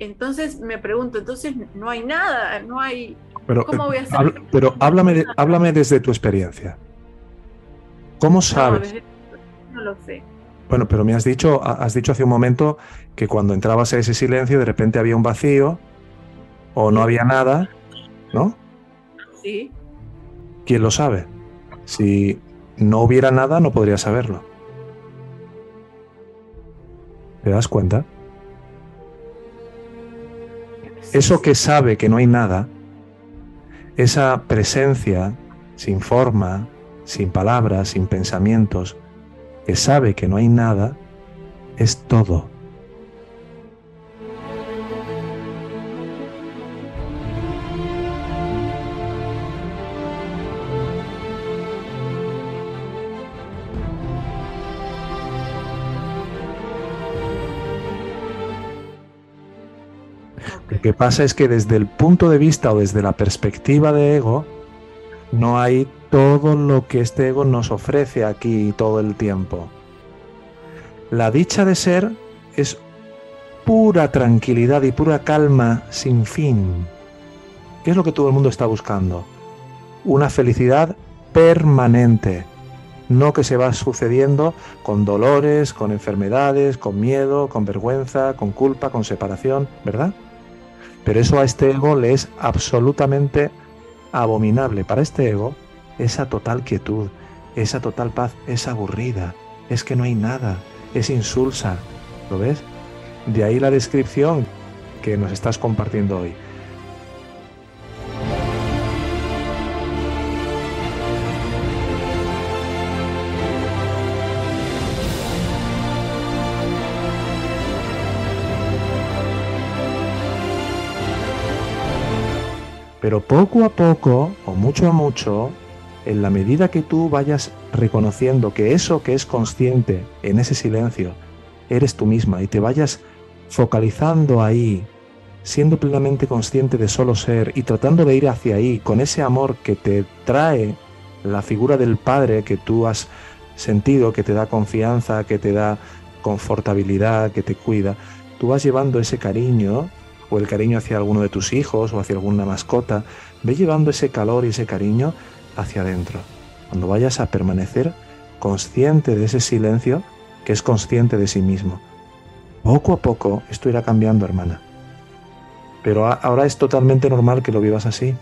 entonces me pregunto, entonces no hay nada, no hay... Pero, ¿Cómo voy a eh, hacer? habl- pero háblame, de- háblame desde tu experiencia. ¿Cómo No, sabes? desde- no lo sé. Bueno, pero me has dicho, ha- has dicho hace un momento que cuando entrabas a ese silencio de repente había un vacío o no había nada, ¿no? Sí, ¿Quién lo sabe? Si no hubiera nada, no podría saberlo. ¿Te das cuenta? Eso que sabe que no hay nada, esa presencia sin forma, sin palabras, sin pensamientos, que sabe que no hay nada, es todo. Lo que pasa es que desde el punto de vista o desde la perspectiva de ego, no hay todo lo que este ego nos ofrece aquí todo el tiempo. La dicha de ser es pura tranquilidad y pura calma sin fin. ¿Qué es lo que todo el mundo está buscando? Una felicidad permanente, no que se va sucediendo con dolores, con enfermedades, con miedo, con vergüenza, con culpa, con separación, ¿verdad? Pero eso a este ego le es absolutamente abominable. Para este ego, esa total quietud, esa total paz es aburrida, es que no hay nada, es insulsa. ¿Lo ves? De ahí la descripción que nos estás compartiendo hoy. Pero poco a poco, o mucho a mucho, en la medida que tú vayas reconociendo que eso que es consciente en ese silencio eres tú misma y te vayas focalizando ahí, siendo plenamente consciente de solo ser y tratando de ir hacia ahí con ese amor que te trae la figura del Padre que tú has sentido, que te da confianza, que te da confortabilidad, que te cuida, tú vas llevando ese cariño o el cariño hacia alguno de tus hijos o hacia alguna mascota, ve llevando ese calor y ese cariño hacia adentro. Cuando vayas a permanecer consciente de ese silencio que es consciente de sí mismo. Poco a poco esto irá cambiando, hermana. Pero ahora es totalmente normal que lo vivas así.